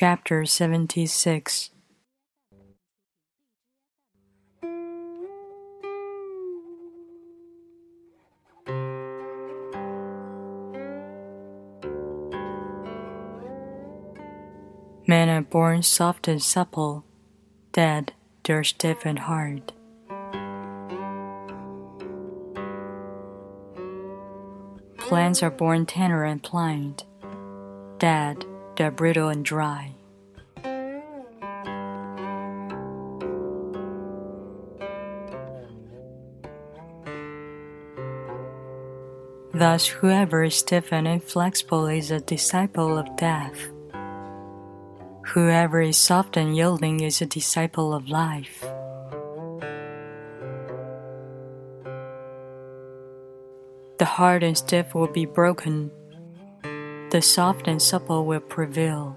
Chapter 76 Men are born soft and supple, dead they're stiff and hard. Plants are born tender and pliant, dead they're brittle and dry. Thus, whoever is stiff and inflexible is a disciple of death. Whoever is soft and yielding is a disciple of life. The hard and stiff will be broken, the soft and supple will prevail.